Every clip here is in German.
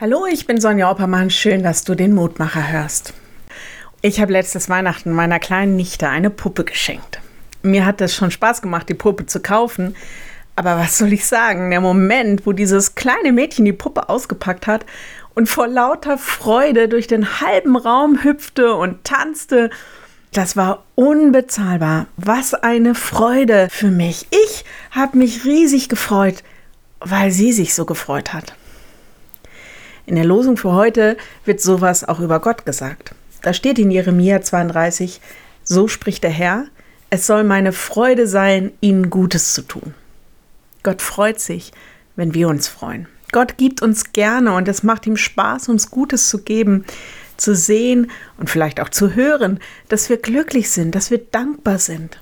Hallo, ich bin Sonja Oppermann. Schön, dass du den Mutmacher hörst. Ich habe letztes Weihnachten meiner kleinen Nichte eine Puppe geschenkt. Mir hat es schon Spaß gemacht, die Puppe zu kaufen. Aber was soll ich sagen? Der Moment, wo dieses kleine Mädchen die Puppe ausgepackt hat und vor lauter Freude durch den halben Raum hüpfte und tanzte, das war unbezahlbar. Was eine Freude für mich. Ich habe mich riesig gefreut, weil sie sich so gefreut hat. In der Losung für heute wird sowas auch über Gott gesagt. Da steht in Jeremia 32, so spricht der Herr, es soll meine Freude sein, ihnen Gutes zu tun. Gott freut sich, wenn wir uns freuen. Gott gibt uns gerne und es macht ihm Spaß, uns Gutes zu geben, zu sehen und vielleicht auch zu hören, dass wir glücklich sind, dass wir dankbar sind.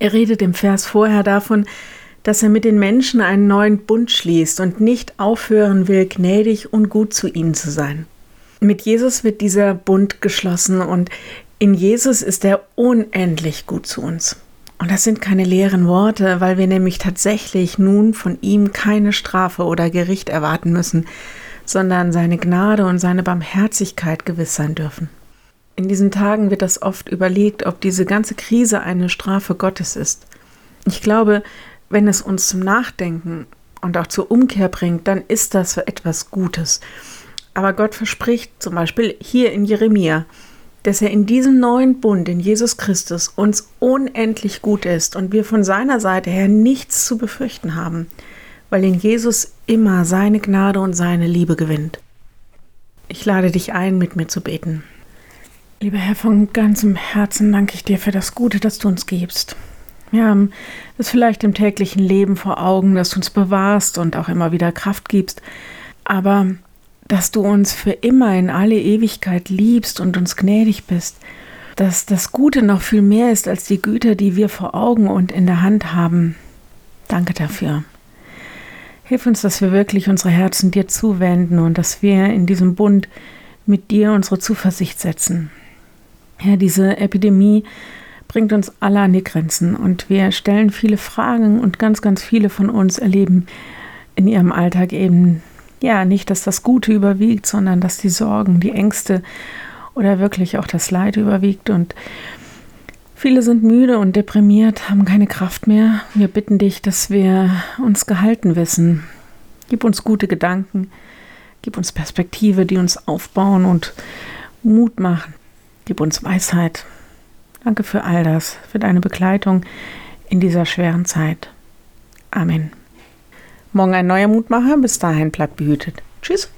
Er redet im Vers vorher davon, dass er mit den Menschen einen neuen Bund schließt und nicht aufhören will, gnädig und gut zu ihnen zu sein. Mit Jesus wird dieser Bund geschlossen und in Jesus ist er unendlich gut zu uns. Und das sind keine leeren Worte, weil wir nämlich tatsächlich nun von ihm keine Strafe oder Gericht erwarten müssen, sondern seine Gnade und seine Barmherzigkeit gewiss sein dürfen. In diesen Tagen wird das oft überlegt, ob diese ganze Krise eine Strafe Gottes ist. Ich glaube, wenn es uns zum Nachdenken und auch zur Umkehr bringt, dann ist das etwas Gutes. Aber Gott verspricht zum Beispiel hier in Jeremia, dass er in diesem neuen Bund in Jesus Christus uns unendlich gut ist und wir von seiner Seite her nichts zu befürchten haben, weil in Jesus immer seine Gnade und seine Liebe gewinnt. Ich lade dich ein, mit mir zu beten. Lieber Herr, von ganzem Herzen danke ich dir für das Gute, das du uns gibst. Wir haben es vielleicht im täglichen Leben vor Augen, dass du uns bewahrst und auch immer wieder Kraft gibst, aber dass du uns für immer in alle Ewigkeit liebst und uns gnädig bist, dass das Gute noch viel mehr ist als die Güter, die wir vor Augen und in der Hand haben. Danke dafür. Hilf uns, dass wir wirklich unsere Herzen dir zuwenden und dass wir in diesem Bund mit dir unsere Zuversicht setzen. Herr, diese Epidemie bringt uns alle an die Grenzen und wir stellen viele Fragen und ganz, ganz viele von uns erleben in ihrem Alltag eben, ja, nicht, dass das Gute überwiegt, sondern dass die Sorgen, die Ängste oder wirklich auch das Leid überwiegt und Viele sind müde und deprimiert, haben keine Kraft mehr. Wir bitten dich, dass wir uns gehalten wissen. Gib uns gute Gedanken, gib uns Perspektive, die uns aufbauen und Mut machen. Gib uns Weisheit, Danke für all das, für deine Begleitung in dieser schweren Zeit. Amen. Morgen ein neuer Mutmacher. Bis dahin bleibt behütet. Tschüss.